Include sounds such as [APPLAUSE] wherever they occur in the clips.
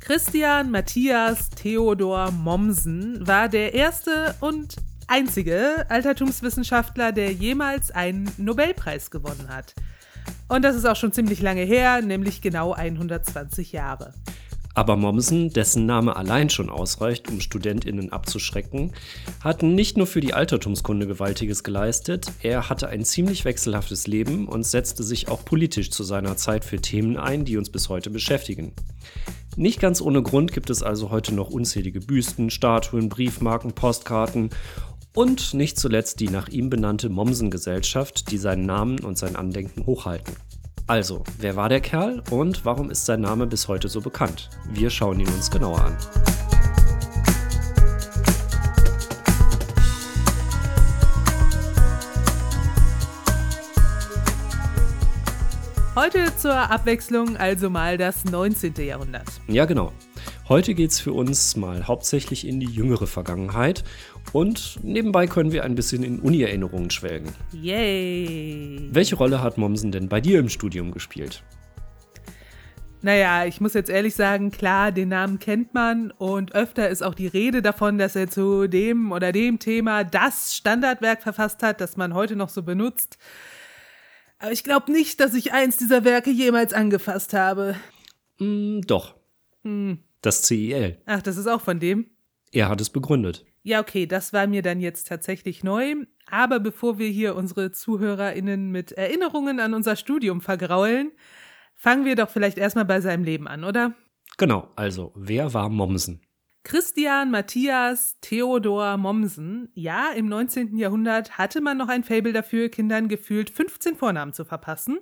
Christian Matthias Theodor Mommsen war der erste und einzige Altertumswissenschaftler, der jemals einen Nobelpreis gewonnen hat. Und das ist auch schon ziemlich lange her, nämlich genau 120 Jahre. Aber Mommsen, dessen Name allein schon ausreicht, um StudentInnen abzuschrecken, hat nicht nur für die Altertumskunde Gewaltiges geleistet, er hatte ein ziemlich wechselhaftes Leben und setzte sich auch politisch zu seiner Zeit für Themen ein, die uns bis heute beschäftigen. Nicht ganz ohne Grund gibt es also heute noch unzählige Büsten, Statuen, Briefmarken, Postkarten und nicht zuletzt die nach ihm benannte Mommsen-Gesellschaft, die seinen Namen und sein Andenken hochhalten. Also, wer war der Kerl und warum ist sein Name bis heute so bekannt? Wir schauen ihn uns genauer an. Heute zur Abwechslung also mal das 19. Jahrhundert. Ja, genau. Heute geht es für uns mal hauptsächlich in die jüngere Vergangenheit und nebenbei können wir ein bisschen in Uni-Erinnerungen schwelgen. Yay! Welche Rolle hat Mommsen denn bei dir im Studium gespielt? Naja, ich muss jetzt ehrlich sagen, klar, den Namen kennt man und öfter ist auch die Rede davon, dass er zu dem oder dem Thema das Standardwerk verfasst hat, das man heute noch so benutzt. Aber ich glaube nicht, dass ich eins dieser Werke jemals angefasst habe. Mm, doch. Hm. Das CIL. Ach, das ist auch von dem? Er hat es begründet. Ja, okay, das war mir dann jetzt tatsächlich neu. Aber bevor wir hier unsere ZuhörerInnen mit Erinnerungen an unser Studium vergraulen, fangen wir doch vielleicht erstmal bei seinem Leben an, oder? Genau, also, wer war Mommsen? Christian Matthias Theodor Mommsen. Ja, im 19. Jahrhundert hatte man noch ein Fabel dafür, Kindern gefühlt 15 Vornamen zu verpassen.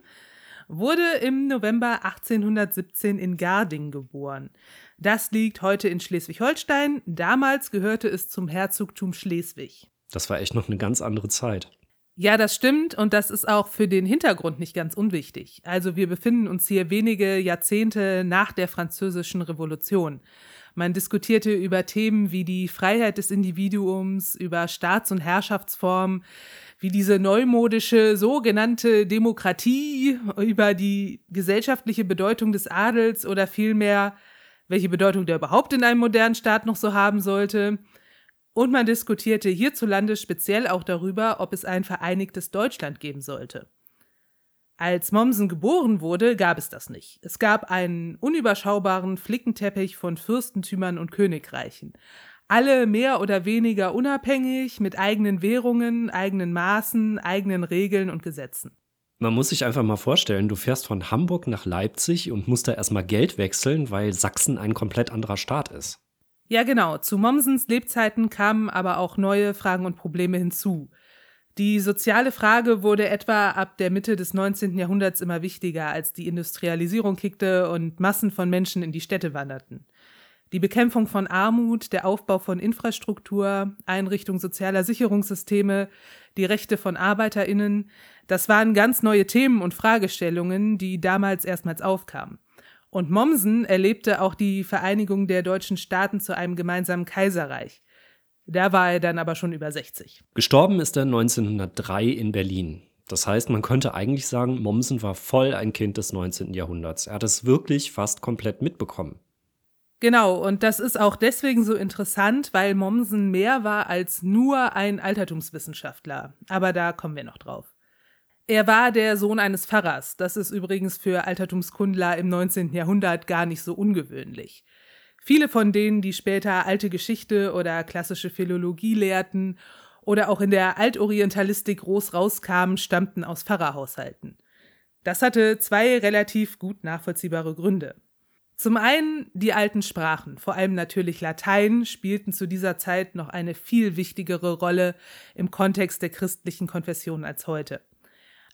Wurde im November 1817 in Garding geboren. Das liegt heute in Schleswig-Holstein. Damals gehörte es zum Herzogtum Schleswig. Das war echt noch eine ganz andere Zeit. Ja, das stimmt und das ist auch für den Hintergrund nicht ganz unwichtig. Also wir befinden uns hier wenige Jahrzehnte nach der Französischen Revolution. Man diskutierte über Themen wie die Freiheit des Individuums, über Staats- und Herrschaftsformen, wie diese neumodische sogenannte Demokratie, über die gesellschaftliche Bedeutung des Adels oder vielmehr welche Bedeutung der überhaupt in einem modernen Staat noch so haben sollte. Und man diskutierte hierzulande speziell auch darüber, ob es ein vereinigtes Deutschland geben sollte. Als Mommsen geboren wurde, gab es das nicht. Es gab einen unüberschaubaren Flickenteppich von Fürstentümern und Königreichen. Alle mehr oder weniger unabhängig, mit eigenen Währungen, eigenen Maßen, eigenen Regeln und Gesetzen. Man muss sich einfach mal vorstellen, du fährst von Hamburg nach Leipzig und musst da erstmal Geld wechseln, weil Sachsen ein komplett anderer Staat ist. Ja, genau. Zu Mommsens Lebzeiten kamen aber auch neue Fragen und Probleme hinzu. Die soziale Frage wurde etwa ab der Mitte des 19. Jahrhunderts immer wichtiger, als die Industrialisierung kickte und Massen von Menschen in die Städte wanderten. Die Bekämpfung von Armut, der Aufbau von Infrastruktur, Einrichtung sozialer Sicherungssysteme, die Rechte von Arbeiterinnen, das waren ganz neue Themen und Fragestellungen, die damals erstmals aufkamen. Und Mommsen erlebte auch die Vereinigung der deutschen Staaten zu einem gemeinsamen Kaiserreich. Da war er dann aber schon über 60. Gestorben ist er 1903 in Berlin. Das heißt, man könnte eigentlich sagen, Mommsen war voll ein Kind des 19. Jahrhunderts. Er hat es wirklich fast komplett mitbekommen. Genau, und das ist auch deswegen so interessant, weil Mommsen mehr war als nur ein Altertumswissenschaftler. Aber da kommen wir noch drauf. Er war der Sohn eines Pfarrers. Das ist übrigens für Altertumskundler im 19. Jahrhundert gar nicht so ungewöhnlich. Viele von denen, die später alte Geschichte oder klassische Philologie lehrten oder auch in der Altorientalistik groß rauskamen, stammten aus Pfarrerhaushalten. Das hatte zwei relativ gut nachvollziehbare Gründe. Zum einen die alten Sprachen, vor allem natürlich Latein, spielten zu dieser Zeit noch eine viel wichtigere Rolle im Kontext der christlichen Konfession als heute.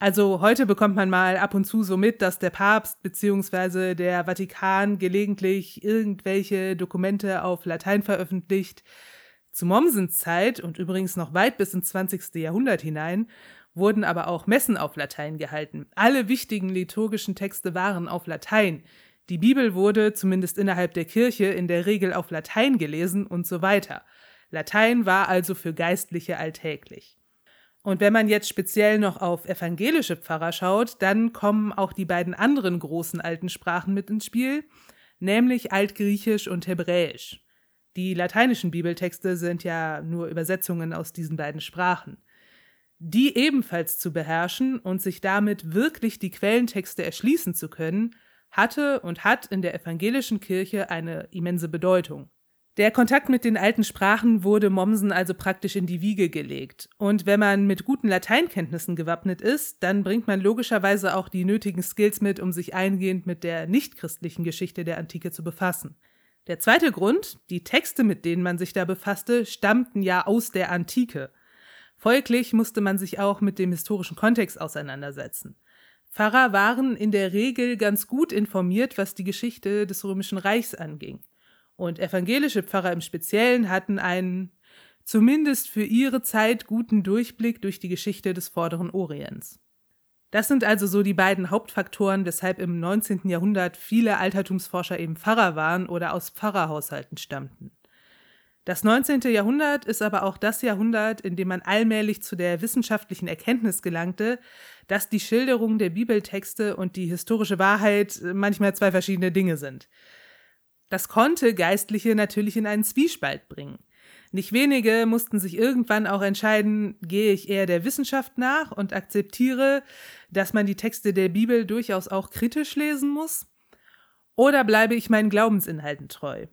Also heute bekommt man mal ab und zu so mit, dass der Papst bzw. der Vatikan gelegentlich irgendwelche Dokumente auf Latein veröffentlicht. Zu Mommsens Zeit und übrigens noch weit bis ins 20. Jahrhundert hinein wurden aber auch Messen auf Latein gehalten. Alle wichtigen liturgischen Texte waren auf Latein. Die Bibel wurde, zumindest innerhalb der Kirche, in der Regel auf Latein gelesen und so weiter. Latein war also für Geistliche alltäglich. Und wenn man jetzt speziell noch auf evangelische Pfarrer schaut, dann kommen auch die beiden anderen großen alten Sprachen mit ins Spiel, nämlich Altgriechisch und Hebräisch. Die lateinischen Bibeltexte sind ja nur Übersetzungen aus diesen beiden Sprachen. Die ebenfalls zu beherrschen und sich damit wirklich die Quellentexte erschließen zu können, hatte und hat in der evangelischen Kirche eine immense Bedeutung. Der Kontakt mit den alten Sprachen wurde Mommsen also praktisch in die Wiege gelegt. Und wenn man mit guten Lateinkenntnissen gewappnet ist, dann bringt man logischerweise auch die nötigen Skills mit, um sich eingehend mit der nichtchristlichen Geschichte der Antike zu befassen. Der zweite Grund, die Texte, mit denen man sich da befasste, stammten ja aus der Antike. Folglich musste man sich auch mit dem historischen Kontext auseinandersetzen. Pfarrer waren in der Regel ganz gut informiert, was die Geschichte des Römischen Reichs anging. Und evangelische Pfarrer im Speziellen hatten einen zumindest für ihre Zeit guten Durchblick durch die Geschichte des vorderen Orients. Das sind also so die beiden Hauptfaktoren, weshalb im 19. Jahrhundert viele Altertumsforscher eben Pfarrer waren oder aus Pfarrerhaushalten stammten. Das 19. Jahrhundert ist aber auch das Jahrhundert, in dem man allmählich zu der wissenschaftlichen Erkenntnis gelangte, dass die Schilderung der Bibeltexte und die historische Wahrheit manchmal zwei verschiedene Dinge sind. Das konnte Geistliche natürlich in einen Zwiespalt bringen. Nicht wenige mussten sich irgendwann auch entscheiden, gehe ich eher der Wissenschaft nach und akzeptiere, dass man die Texte der Bibel durchaus auch kritisch lesen muss? Oder bleibe ich meinen Glaubensinhalten treu?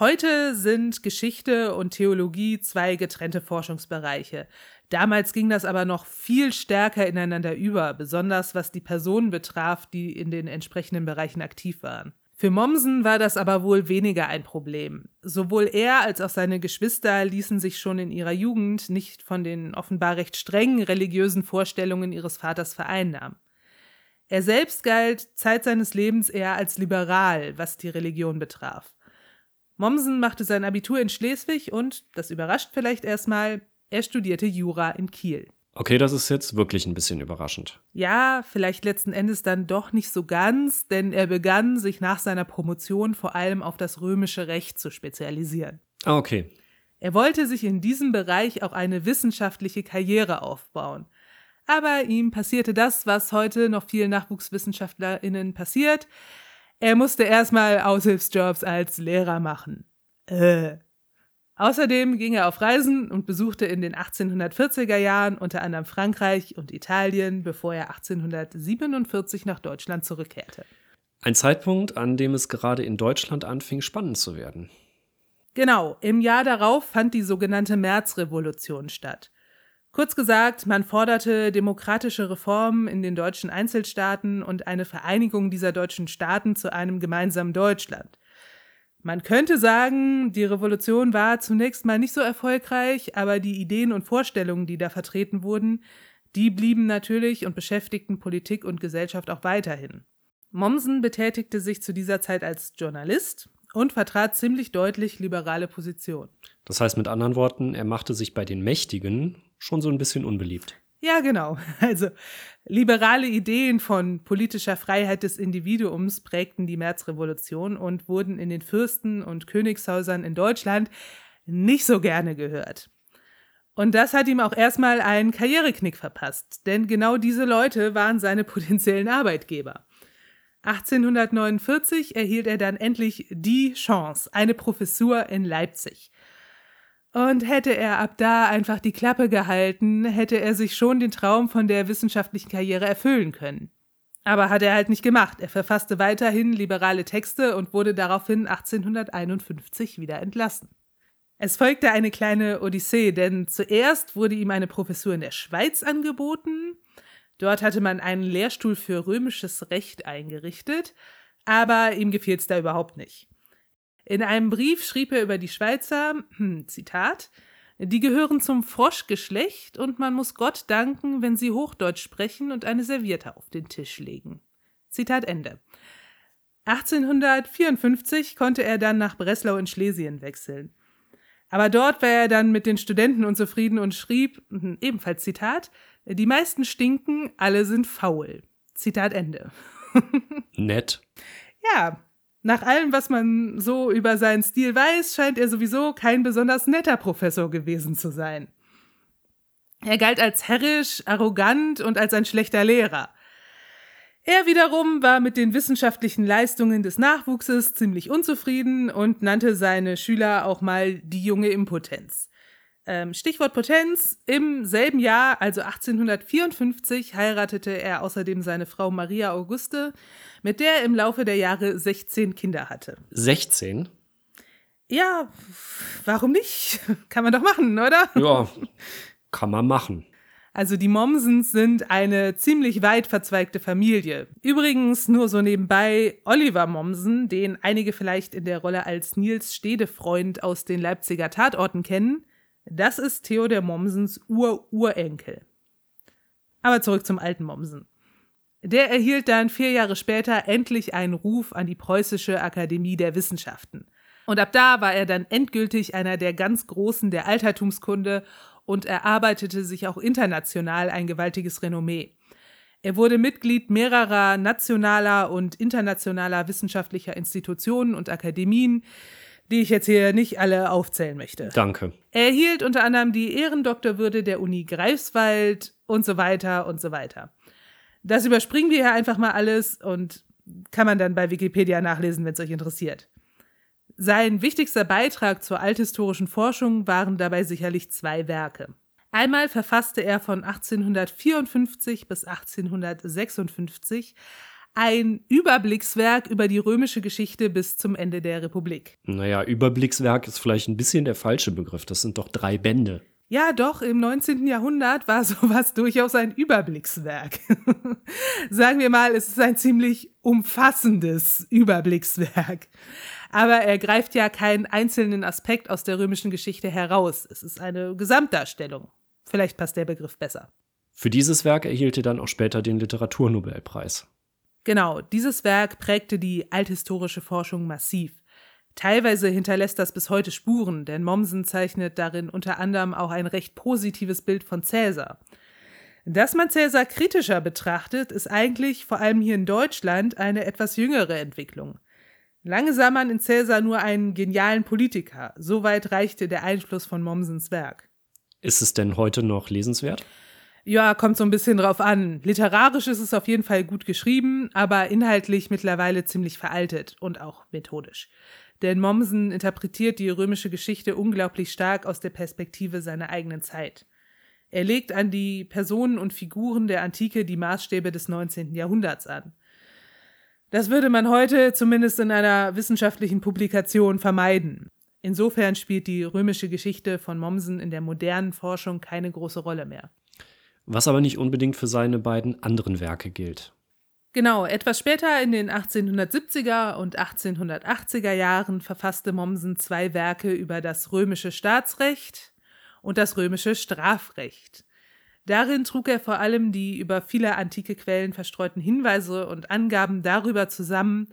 Heute sind Geschichte und Theologie zwei getrennte Forschungsbereiche. Damals ging das aber noch viel stärker ineinander über, besonders was die Personen betraf, die in den entsprechenden Bereichen aktiv waren. Für Mommsen war das aber wohl weniger ein Problem. Sowohl er als auch seine Geschwister ließen sich schon in ihrer Jugend nicht von den offenbar recht strengen religiösen Vorstellungen ihres Vaters vereinnahmen. Er selbst galt Zeit seines Lebens eher als liberal, was die Religion betraf. Mommsen machte sein Abitur in Schleswig und, das überrascht vielleicht erstmal, er studierte Jura in Kiel. Okay, das ist jetzt wirklich ein bisschen überraschend. Ja, vielleicht letzten Endes dann doch nicht so ganz, denn er begann, sich nach seiner Promotion vor allem auf das römische Recht zu spezialisieren. Ah, okay. Er wollte sich in diesem Bereich auch eine wissenschaftliche Karriere aufbauen. Aber ihm passierte das, was heute noch vielen NachwuchswissenschaftlerInnen passiert. Er musste erstmal Aushilfsjobs als Lehrer machen. Äh. Außerdem ging er auf Reisen und besuchte in den 1840er Jahren unter anderem Frankreich und Italien, bevor er 1847 nach Deutschland zurückkehrte. Ein Zeitpunkt, an dem es gerade in Deutschland anfing, spannend zu werden. Genau, im Jahr darauf fand die sogenannte Märzrevolution statt. Kurz gesagt, man forderte demokratische Reformen in den deutschen Einzelstaaten und eine Vereinigung dieser deutschen Staaten zu einem gemeinsamen Deutschland. Man könnte sagen, die Revolution war zunächst mal nicht so erfolgreich, aber die Ideen und Vorstellungen, die da vertreten wurden, die blieben natürlich und beschäftigten Politik und Gesellschaft auch weiterhin. Mommsen betätigte sich zu dieser Zeit als Journalist und vertrat ziemlich deutlich liberale Positionen. Das heißt mit anderen Worten, er machte sich bei den Mächtigen schon so ein bisschen unbeliebt. Ja, genau. [LAUGHS] Also liberale Ideen von politischer Freiheit des Individuums prägten die Märzrevolution und wurden in den Fürsten- und Königshäusern in Deutschland nicht so gerne gehört. Und das hat ihm auch erstmal einen Karriereknick verpasst, denn genau diese Leute waren seine [LAUGHS] potenziellen Arbeitgeber. 1849 erhielt er dann endlich die Chance, eine Professur in Leipzig. Und hätte er ab da einfach die Klappe gehalten, hätte er sich schon den Traum von der wissenschaftlichen Karriere erfüllen können. Aber hat er halt nicht gemacht. Er verfasste weiterhin liberale Texte und wurde daraufhin 1851 wieder entlassen. Es folgte eine kleine Odyssee, denn zuerst wurde ihm eine Professur in der Schweiz angeboten. Dort hatte man einen Lehrstuhl für römisches Recht eingerichtet, aber ihm gefiel es da überhaupt nicht. In einem Brief schrieb er über die Schweizer, hm, Zitat, die gehören zum Froschgeschlecht und man muss Gott danken, wenn sie Hochdeutsch sprechen und eine Serviette auf den Tisch legen. Zitat Ende. 1854 konnte er dann nach Breslau in Schlesien wechseln. Aber dort war er dann mit den Studenten unzufrieden und schrieb, hm, ebenfalls Zitat, die meisten stinken, alle sind faul. Zitat Ende. [LAUGHS] Nett. Ja, nach allem, was man so über seinen Stil weiß, scheint er sowieso kein besonders netter Professor gewesen zu sein. Er galt als herrisch, arrogant und als ein schlechter Lehrer. Er wiederum war mit den wissenschaftlichen Leistungen des Nachwuchses ziemlich unzufrieden und nannte seine Schüler auch mal die junge Impotenz. Ähm, Stichwort Potenz. Im selben Jahr, also 1854, heiratete er außerdem seine Frau Maria Auguste, mit der er im Laufe der Jahre 16 Kinder hatte. 16? Ja, warum nicht? Kann man doch machen, oder? Ja, kann man machen. Also die Mommsens sind eine ziemlich weit verzweigte Familie. Übrigens nur so nebenbei Oliver Mommsen, den einige vielleicht in der Rolle als Nils Stedefreund aus den Leipziger Tatorten kennen, das ist Theodor Mommsens Ur-Urenkel. Aber zurück zum alten Mommsen. Der erhielt dann vier Jahre später endlich einen Ruf an die Preußische Akademie der Wissenschaften. Und ab da war er dann endgültig einer der ganz Großen der Altertumskunde und erarbeitete sich auch international ein gewaltiges Renommee. Er wurde Mitglied mehrerer nationaler und internationaler wissenschaftlicher Institutionen und Akademien, die ich jetzt hier nicht alle aufzählen möchte. Danke. Er erhielt unter anderem die Ehrendoktorwürde der Uni Greifswald und so weiter und so weiter. Das überspringen wir hier einfach mal alles und kann man dann bei Wikipedia nachlesen, wenn es euch interessiert. Sein wichtigster Beitrag zur althistorischen Forschung waren dabei sicherlich zwei Werke. Einmal verfasste er von 1854 bis 1856 ein Überblickswerk über die römische Geschichte bis zum Ende der Republik. Naja, Überblickswerk ist vielleicht ein bisschen der falsche Begriff. Das sind doch drei Bände. Ja, doch, im 19. Jahrhundert war [LAUGHS] sowas durchaus ein Überblickswerk. [LAUGHS] Sagen wir mal, es ist ein ziemlich umfassendes Überblickswerk. Aber er greift ja keinen einzelnen Aspekt aus der römischen Geschichte heraus. Es ist eine Gesamtdarstellung. Vielleicht passt der Begriff besser. Für dieses Werk erhielt er dann auch später den Literaturnobelpreis. Genau, dieses Werk prägte die althistorische Forschung massiv. Teilweise hinterlässt das bis heute Spuren, denn Mommsen zeichnet darin unter anderem auch ein recht positives Bild von Cäsar. Dass man Cäsar kritischer betrachtet, ist eigentlich vor allem hier in Deutschland eine etwas jüngere Entwicklung. Lange sah man in Cäsar nur einen genialen Politiker. Soweit reichte der Einfluss von Mommsens Werk. Ist es denn heute noch lesenswert? Ja, kommt so ein bisschen drauf an. Literarisch ist es auf jeden Fall gut geschrieben, aber inhaltlich mittlerweile ziemlich veraltet und auch methodisch. Denn Mommsen interpretiert die römische Geschichte unglaublich stark aus der Perspektive seiner eigenen Zeit. Er legt an die Personen und Figuren der Antike die Maßstäbe des 19. Jahrhunderts an. Das würde man heute zumindest in einer wissenschaftlichen Publikation vermeiden. Insofern spielt die römische Geschichte von Mommsen in der modernen Forschung keine große Rolle mehr was aber nicht unbedingt für seine beiden anderen Werke gilt. Genau, etwas später in den 1870er und 1880er Jahren verfasste Mommsen zwei Werke über das römische Staatsrecht und das römische Strafrecht. Darin trug er vor allem die über viele antike Quellen verstreuten Hinweise und Angaben darüber zusammen,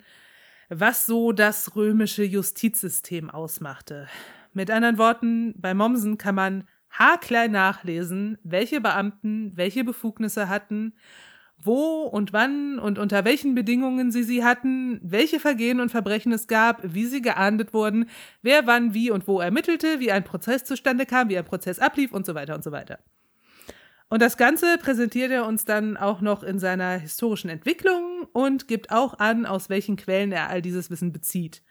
was so das römische Justizsystem ausmachte. Mit anderen Worten, bei Mommsen kann man haarklein nachlesen, welche Beamten welche Befugnisse hatten, wo und wann und unter welchen Bedingungen sie sie hatten, welche Vergehen und Verbrechen es gab, wie sie geahndet wurden, wer wann wie und wo ermittelte, wie ein Prozess zustande kam, wie ein Prozess ablief und so weiter und so weiter. Und das Ganze präsentiert er uns dann auch noch in seiner historischen Entwicklung und gibt auch an, aus welchen Quellen er all dieses Wissen bezieht.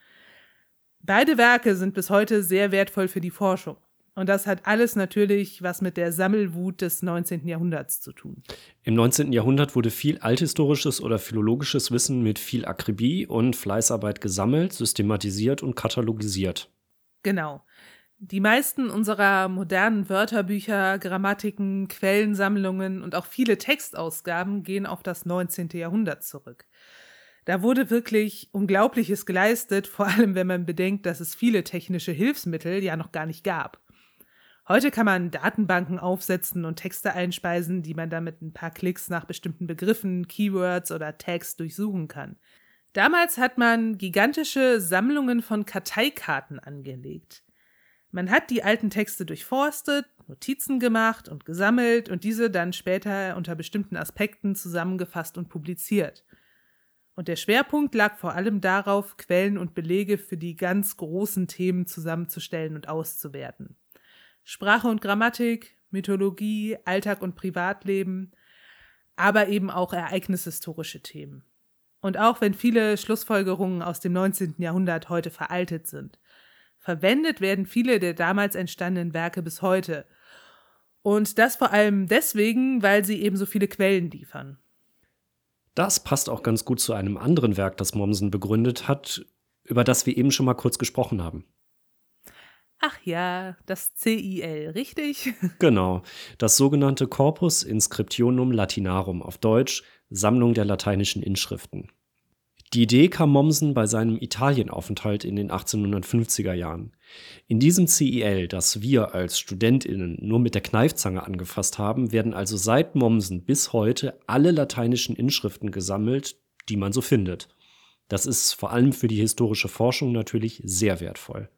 Beide Werke sind bis heute sehr wertvoll für die Forschung. Und das hat alles natürlich was mit der Sammelwut des 19. Jahrhunderts zu tun. Im 19. Jahrhundert wurde viel althistorisches oder philologisches Wissen mit viel Akribie und Fleißarbeit gesammelt, systematisiert und katalogisiert. Genau. Die meisten unserer modernen Wörterbücher, Grammatiken, Quellensammlungen und auch viele Textausgaben gehen auf das 19. Jahrhundert zurück. Da wurde wirklich Unglaubliches geleistet, vor allem wenn man bedenkt, dass es viele technische Hilfsmittel ja noch gar nicht gab. Heute kann man Datenbanken aufsetzen und Texte einspeisen, die man dann mit ein paar Klicks nach bestimmten Begriffen, Keywords oder Tags durchsuchen kann. Damals hat man gigantische Sammlungen von Karteikarten angelegt. Man hat die alten Texte durchforstet, Notizen gemacht und gesammelt und diese dann später unter bestimmten Aspekten zusammengefasst und publiziert. Und der Schwerpunkt lag vor allem darauf, Quellen und Belege für die ganz großen Themen zusammenzustellen und auszuwerten. Sprache und Grammatik, Mythologie, Alltag und Privatleben. aber eben auch ereignishistorische Themen. Und auch wenn viele Schlussfolgerungen aus dem 19. Jahrhundert heute veraltet sind, verwendet werden viele der damals entstandenen Werke bis heute. Und das vor allem deswegen, weil sie eben so viele Quellen liefern. Das passt auch ganz gut zu einem anderen Werk, das Mommsen begründet hat, über das wir eben schon mal kurz gesprochen haben. Ach ja, das CIL, richtig? [LAUGHS] Genau, das sogenannte Corpus Inscriptionum Latinarum auf Deutsch, Sammlung der lateinischen Inschriften. Die Idee kam Mommsen bei seinem Italienaufenthalt in den 1850er Jahren. In diesem CIL, das wir als StudentInnen nur mit der Kneifzange angefasst haben, werden also seit Mommsen bis heute alle lateinischen Inschriften gesammelt, die man so findet. Das ist vor allem für die historische Forschung natürlich sehr wertvoll.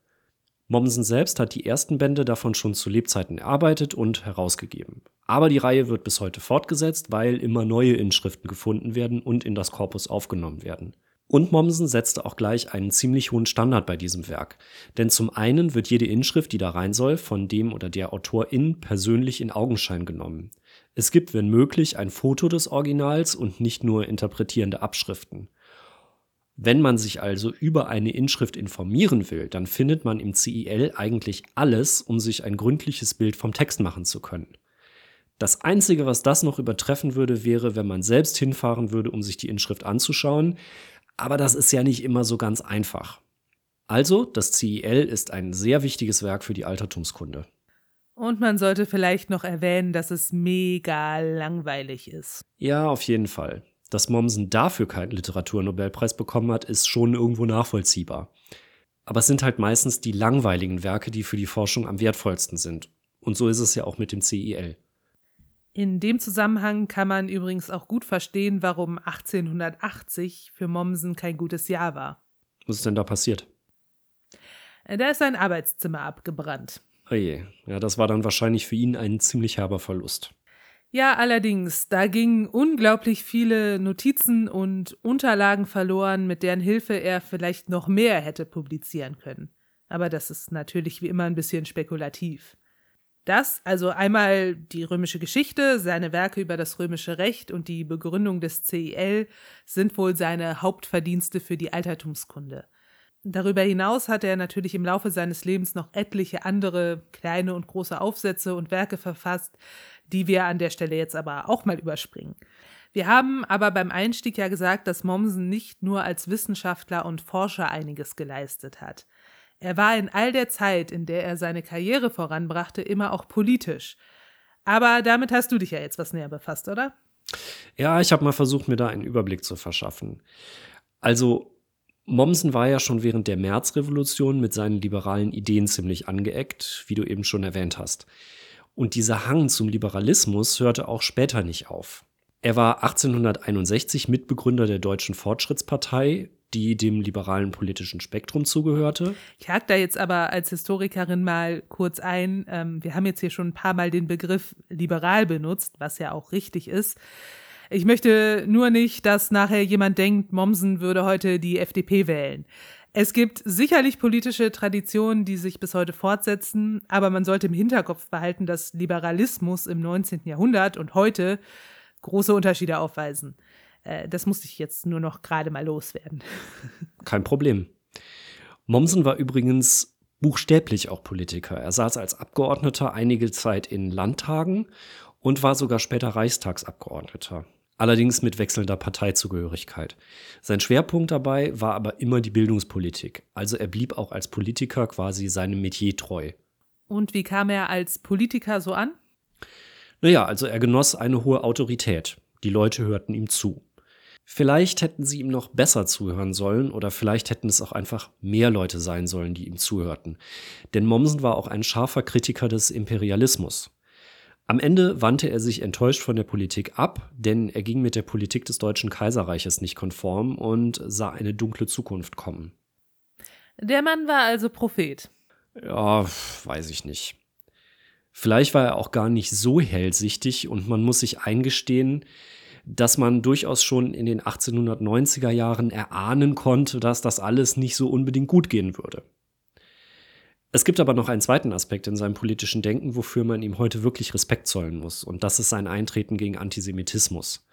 Mommsen selbst hat die ersten Bände davon schon zu Lebzeiten erarbeitet und herausgegeben. Aber die Reihe wird bis heute fortgesetzt, weil immer neue Inschriften gefunden werden und in das Korpus aufgenommen werden. Und Mommsen setzte auch gleich einen ziemlich hohen Standard bei diesem Werk. Denn zum einen wird jede Inschrift, die da rein soll, von dem oder der Autorin persönlich in Augenschein genommen. Es gibt, wenn möglich, ein Foto des Originals und nicht nur interpretierende Abschriften. Wenn man sich also über eine Inschrift informieren will, dann findet man im CIL eigentlich alles, um sich ein gründliches Bild vom Text machen zu können. Das Einzige, was das noch übertreffen würde, wäre, wenn man selbst hinfahren würde, um sich die Inschrift anzuschauen. Aber das ist ja nicht immer so ganz einfach. Also, das CIL ist ein sehr wichtiges Werk für die Altertumskunde. Und man sollte vielleicht noch erwähnen, dass es mega langweilig ist. Ja, auf jeden Fall. Dass Mommsen dafür keinen Literaturnobelpreis bekommen hat, ist schon irgendwo nachvollziehbar. Aber es sind halt meistens die langweiligen Werke, die für die Forschung am wertvollsten sind. Und so ist es ja auch mit dem CIL. In dem Zusammenhang kann man übrigens auch gut verstehen, warum 1880 für Mommsen kein gutes Jahr war. Was ist denn da passiert? Da ist sein Arbeitszimmer abgebrannt. Oje, ja, das war dann wahrscheinlich für ihn ein ziemlich herber Verlust. Ja, allerdings, da gingen unglaublich viele Notizen und Unterlagen verloren, mit deren Hilfe er vielleicht noch mehr hätte publizieren können. Aber das ist natürlich wie immer ein bisschen spekulativ. Das, also einmal die römische Geschichte, seine Werke über das römische Recht und die Begründung des CIL sind wohl seine Hauptverdienste für die Altertumskunde. Darüber hinaus hat er natürlich im Laufe seines Lebens noch etliche andere kleine und große Aufsätze und Werke verfasst, die wir an der Stelle jetzt aber auch mal überspringen. Wir haben aber beim Einstieg ja gesagt, dass Mommsen nicht nur als Wissenschaftler und Forscher einiges geleistet hat. Er war in all der Zeit, in der er seine Karriere voranbrachte, immer auch politisch. Aber damit hast du dich ja jetzt was näher befasst, oder? Ja, ich habe mal versucht, mir da einen Überblick zu verschaffen. Also, Mommsen war ja schon während der Märzrevolution mit seinen liberalen Ideen ziemlich angeeckt, wie du eben schon erwähnt hast. Und dieser Hang zum Liberalismus hörte auch später nicht auf. Er war 1861 Mitbegründer der Deutschen Fortschrittspartei, die dem liberalen politischen Spektrum zugehörte. Ich hake da jetzt aber als Historikerin mal kurz ein. Ähm, wir haben jetzt hier schon ein paar Mal den Begriff liberal benutzt, was ja auch richtig ist. Ich möchte nur nicht, dass nachher jemand denkt, Mommsen würde heute die FDP wählen. Es gibt sicherlich politische Traditionen, die sich bis heute fortsetzen, aber man sollte im Hinterkopf behalten, dass Liberalismus im 19. Jahrhundert und heute große Unterschiede aufweisen. Äh, das musste ich jetzt nur noch gerade mal loswerden. [LAUGHS] Kein Problem. Mommsen war übrigens buchstäblich auch Politiker. Er saß als Abgeordneter einige Zeit in Landtagen und war sogar später Reichstagsabgeordneter allerdings mit wechselnder Parteizugehörigkeit. Sein Schwerpunkt dabei war aber immer die Bildungspolitik, also er blieb auch als Politiker quasi seinem Metier treu. Und wie kam er als Politiker so an? Naja, also er genoss eine hohe Autorität. Die Leute hörten ihm zu. Vielleicht hätten sie ihm noch besser zuhören sollen oder vielleicht hätten es auch einfach mehr Leute sein sollen, die ihm zuhörten. Denn Mommsen war auch ein scharfer Kritiker des Imperialismus. Am Ende wandte er sich enttäuscht von der Politik ab, denn er ging mit der Politik des Deutschen Kaiserreiches nicht konform und sah eine dunkle Zukunft kommen. Der Mann war also Prophet. Ja, weiß ich nicht. Vielleicht war er auch gar nicht so hellsichtig und man muss sich eingestehen, dass man durchaus schon in den 1890er Jahren erahnen konnte, dass das alles nicht so unbedingt gut gehen würde. Es gibt aber noch einen zweiten Aspekt in seinem politischen Denken, wofür man ihm heute wirklich Respekt zollen muss. Und das ist sein Eintreten gegen Antisemitismus.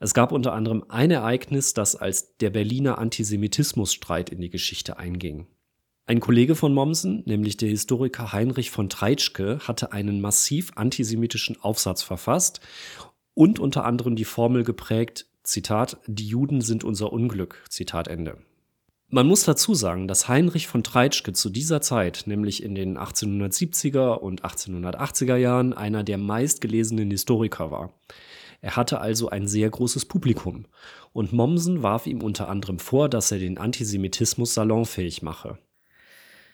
Es gab unter anderem ein Ereignis, das als der Berliner Antisemitismusstreit in die Geschichte einging. Ein Kollege von Mommsen, nämlich der Historiker Heinrich von Treitschke, hatte einen massiv antisemitischen Aufsatz verfasst und unter anderem die Formel geprägt, Zitat, die Juden sind unser Unglück, Zitat Ende. Man muss dazu sagen, dass Heinrich von Treitschke zu dieser Zeit, nämlich in den 1870er und 1880er Jahren, einer der meistgelesenen Historiker war. Er hatte also ein sehr großes Publikum. Und Mommsen warf ihm unter anderem vor, dass er den Antisemitismus salonfähig mache.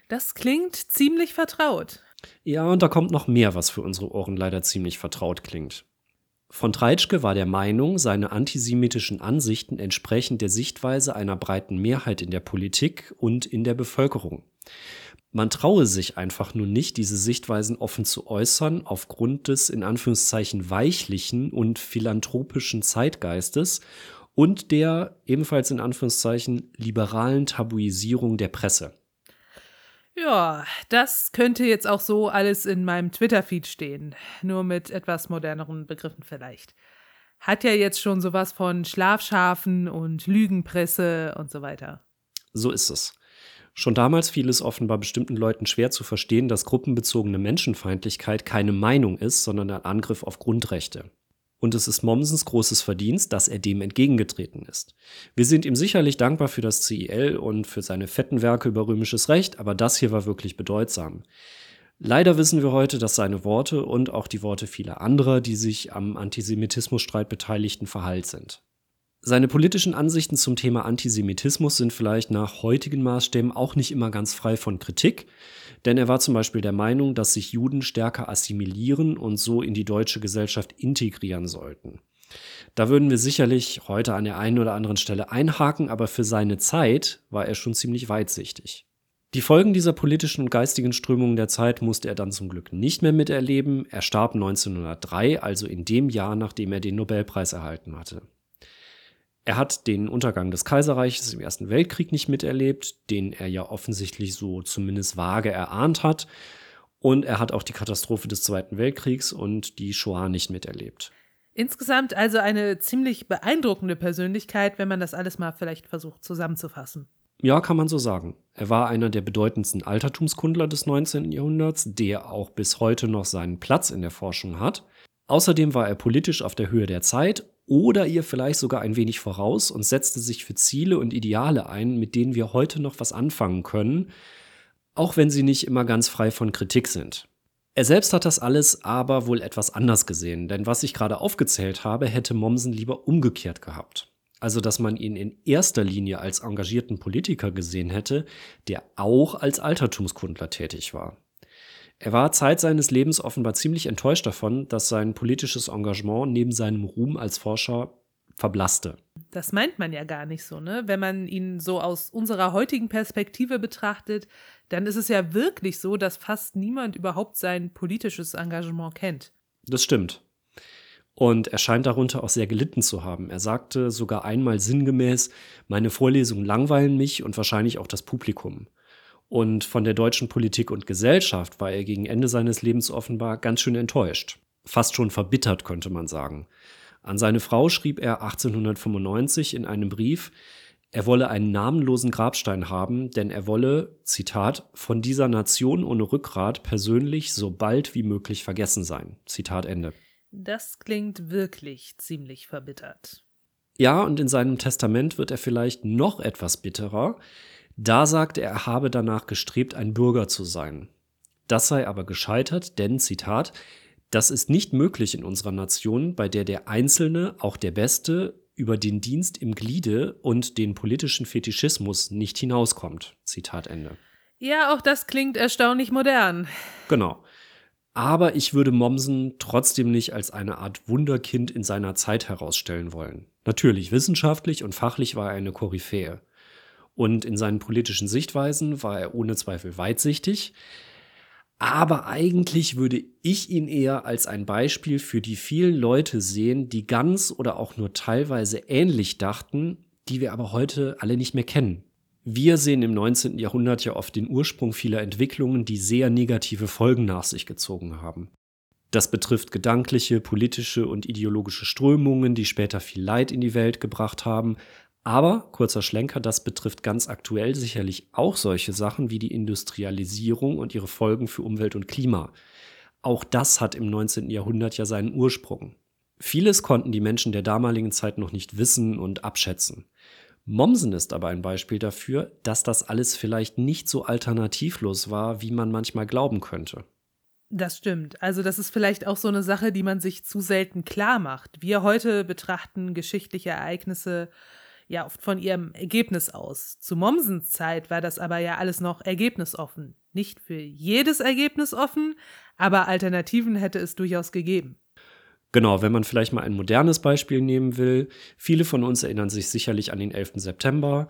Das klingt ziemlich vertraut. Ja, und da kommt noch mehr, was für unsere Ohren leider ziemlich vertraut klingt. Von Treitschke war der Meinung, seine antisemitischen Ansichten entsprechen der Sichtweise einer breiten Mehrheit in der Politik und in der Bevölkerung. Man traue sich einfach nur nicht, diese Sichtweisen offen zu äußern, aufgrund des in Anführungszeichen weichlichen und philanthropischen Zeitgeistes und der ebenfalls in Anführungszeichen liberalen Tabuisierung der Presse. Ja, das könnte jetzt auch so alles in meinem Twitter-Feed stehen, nur mit etwas moderneren Begriffen vielleicht. Hat ja jetzt schon sowas von Schlafschafen und Lügenpresse und so weiter. So ist es. Schon damals fiel es offenbar bestimmten Leuten schwer zu verstehen, dass gruppenbezogene Menschenfeindlichkeit keine Meinung ist, sondern ein Angriff auf Grundrechte. Und es ist Mommsens großes Verdienst, dass er dem entgegengetreten ist. Wir sind ihm sicherlich dankbar für das CIL und für seine fetten Werke über römisches Recht, aber das hier war wirklich bedeutsam. Leider wissen wir heute, dass seine Worte und auch die Worte vieler anderer, die sich am Antisemitismusstreit beteiligten, verhallt sind. Seine politischen Ansichten zum Thema Antisemitismus sind vielleicht nach heutigen Maßstäben auch nicht immer ganz frei von Kritik, denn er war zum Beispiel der Meinung, dass sich Juden stärker assimilieren und so in die deutsche Gesellschaft integrieren sollten. Da würden wir sicherlich heute an der einen oder anderen Stelle einhaken, aber für seine Zeit war er schon ziemlich weitsichtig. Die Folgen dieser politischen und geistigen Strömungen der Zeit musste er dann zum Glück nicht mehr miterleben. Er starb 1903, also in dem Jahr, nachdem er den Nobelpreis erhalten hatte. Er hat den Untergang des Kaiserreiches im Ersten Weltkrieg nicht miterlebt, den er ja offensichtlich so zumindest vage erahnt hat. Und er hat auch die Katastrophe des Zweiten Weltkriegs und die Shoah nicht miterlebt. Insgesamt also eine ziemlich beeindruckende Persönlichkeit, wenn man das alles mal vielleicht versucht zusammenzufassen. Ja, kann man so sagen. Er war einer der bedeutendsten Altertumskundler des 19. Jahrhunderts, der auch bis heute noch seinen Platz in der Forschung hat. Außerdem war er politisch auf der Höhe der Zeit oder ihr vielleicht sogar ein wenig voraus und setzte sich für Ziele und Ideale ein, mit denen wir heute noch was anfangen können, auch wenn sie nicht immer ganz frei von Kritik sind. Er selbst hat das alles aber wohl etwas anders gesehen, denn was ich gerade aufgezählt habe, hätte Mommsen lieber umgekehrt gehabt. Also, dass man ihn in erster Linie als engagierten Politiker gesehen hätte, der auch als Altertumskundler tätig war. Er war Zeit seines Lebens offenbar ziemlich enttäuscht davon, dass sein politisches Engagement neben seinem Ruhm als Forscher verblasste. Das meint man ja gar nicht so, ne? Wenn man ihn so aus unserer heutigen Perspektive betrachtet, dann ist es ja wirklich so, dass fast niemand überhaupt sein politisches Engagement kennt. Das stimmt. Und er scheint darunter auch sehr gelitten zu haben. Er sagte sogar einmal sinngemäß, meine Vorlesungen langweilen mich und wahrscheinlich auch das Publikum. Und von der deutschen Politik und Gesellschaft war er gegen Ende seines Lebens offenbar ganz schön enttäuscht. Fast schon verbittert, könnte man sagen. An seine Frau schrieb er 1895 in einem Brief, er wolle einen namenlosen Grabstein haben, denn er wolle, Zitat, von dieser Nation ohne Rückgrat persönlich so bald wie möglich vergessen sein. Zitat Ende. Das klingt wirklich ziemlich verbittert. Ja, und in seinem Testament wird er vielleicht noch etwas bitterer. Da sagte er, er habe danach gestrebt, ein Bürger zu sein. Das sei aber gescheitert, denn, Zitat, das ist nicht möglich in unserer Nation, bei der der Einzelne, auch der Beste, über den Dienst im Gliede und den politischen Fetischismus nicht hinauskommt. Zitat Ende. Ja, auch das klingt erstaunlich modern. Genau. Aber ich würde Mommsen trotzdem nicht als eine Art Wunderkind in seiner Zeit herausstellen wollen. Natürlich, wissenschaftlich und fachlich war er eine Koryphäe. Und in seinen politischen Sichtweisen war er ohne Zweifel weitsichtig. Aber eigentlich würde ich ihn eher als ein Beispiel für die vielen Leute sehen, die ganz oder auch nur teilweise ähnlich dachten, die wir aber heute alle nicht mehr kennen. Wir sehen im 19. Jahrhundert ja oft den Ursprung vieler Entwicklungen, die sehr negative Folgen nach sich gezogen haben. Das betrifft gedankliche, politische und ideologische Strömungen, die später viel Leid in die Welt gebracht haben. Aber, kurzer Schlenker, das betrifft ganz aktuell sicherlich auch solche Sachen wie die Industrialisierung und ihre Folgen für Umwelt und Klima. Auch das hat im 19. Jahrhundert ja seinen Ursprung. Vieles konnten die Menschen der damaligen Zeit noch nicht wissen und abschätzen. Mommsen ist aber ein Beispiel dafür, dass das alles vielleicht nicht so alternativlos war, wie man manchmal glauben könnte. Das stimmt. Also das ist vielleicht auch so eine Sache, die man sich zu selten klar macht. Wir heute betrachten geschichtliche Ereignisse ja oft von ihrem Ergebnis aus. Zu Mommsens Zeit war das aber ja alles noch ergebnisoffen. Nicht für jedes Ergebnis offen, aber Alternativen hätte es durchaus gegeben. Genau, wenn man vielleicht mal ein modernes Beispiel nehmen will. Viele von uns erinnern sich sicherlich an den 11. September.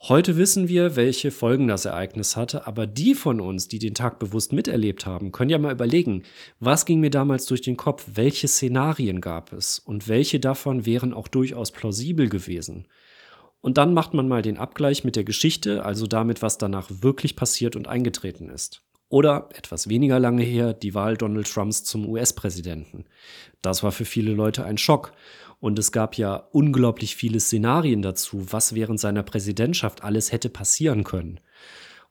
Heute wissen wir, welche Folgen das Ereignis hatte, aber die von uns, die den Tag bewusst miterlebt haben, können ja mal überlegen, was ging mir damals durch den Kopf, welche Szenarien gab es und welche davon wären auch durchaus plausibel gewesen. Und dann macht man mal den Abgleich mit der Geschichte, also damit, was danach wirklich passiert und eingetreten ist. Oder etwas weniger lange her die Wahl Donald Trumps zum US-Präsidenten. Das war für viele Leute ein Schock. Und es gab ja unglaublich viele Szenarien dazu, was während seiner Präsidentschaft alles hätte passieren können.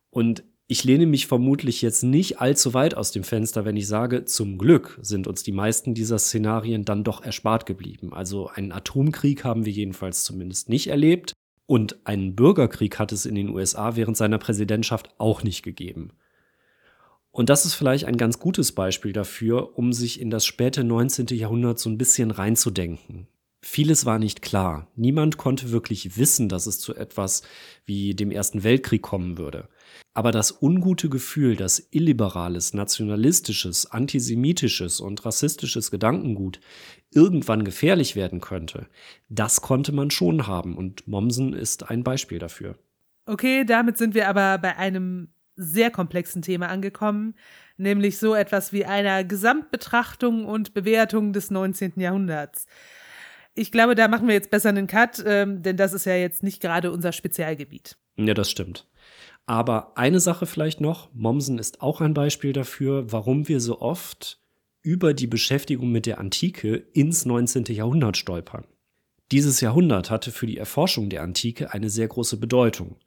Und ich lehne mich vermutlich jetzt nicht allzu weit aus dem Fenster, wenn ich sage, zum Glück sind uns die meisten dieser Szenarien dann doch erspart geblieben. Also einen Atomkrieg haben wir jedenfalls zumindest nicht erlebt. Und einen Bürgerkrieg hat es in den USA während seiner Präsidentschaft auch nicht gegeben. Und das ist vielleicht ein ganz gutes Beispiel dafür, um sich in das späte 19. Jahrhundert so ein bisschen reinzudenken. Vieles war nicht klar. Niemand konnte wirklich wissen, dass es zu etwas wie dem Ersten Weltkrieg kommen würde. Aber das ungute Gefühl, dass illiberales, nationalistisches, antisemitisches und rassistisches Gedankengut irgendwann gefährlich werden könnte, das konnte man schon haben und Mommsen ist ein Beispiel dafür. Okay, damit sind wir aber bei einem sehr komplexen Thema angekommen, nämlich so etwas wie einer Gesamtbetrachtung und Bewertung des 19. Jahrhunderts. Ich glaube, da machen wir jetzt besser einen Cut, ähm, denn das ist ja jetzt nicht gerade unser Spezialgebiet. Ja, das stimmt. Aber eine Sache vielleicht noch, Mommsen ist auch ein Beispiel dafür, warum wir so oft über die Beschäftigung mit der Antike ins 19. Jahrhundert stolpern. Dieses Jahrhundert hatte für die Erforschung der Antike eine sehr große Bedeutung.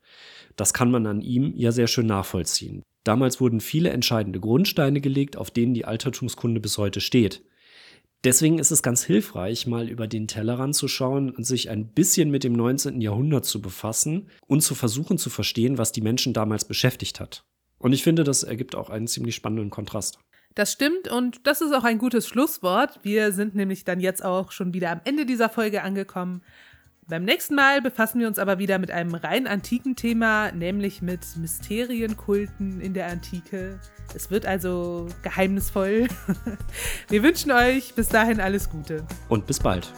Das kann man an ihm ja sehr schön nachvollziehen. Damals wurden viele entscheidende Grundsteine gelegt, auf denen die Altertumskunde bis heute steht. Deswegen ist es ganz hilfreich, mal über den Tellerrand zu schauen und sich ein bisschen mit dem 19. Jahrhundert zu befassen und zu versuchen zu verstehen, was die Menschen damals beschäftigt hat. Und ich finde, das ergibt auch einen ziemlich spannenden Kontrast. Das stimmt und das ist auch ein gutes Schlusswort. Wir sind nämlich dann jetzt auch schon wieder am Ende dieser Folge angekommen. Beim nächsten Mal befassen wir uns aber wieder mit einem rein antiken Thema, nämlich mit Mysterienkulten in der Antike. Es wird also geheimnisvoll. [LAUGHS] Wir wünschen euch bis dahin alles Gute. Und bis bald.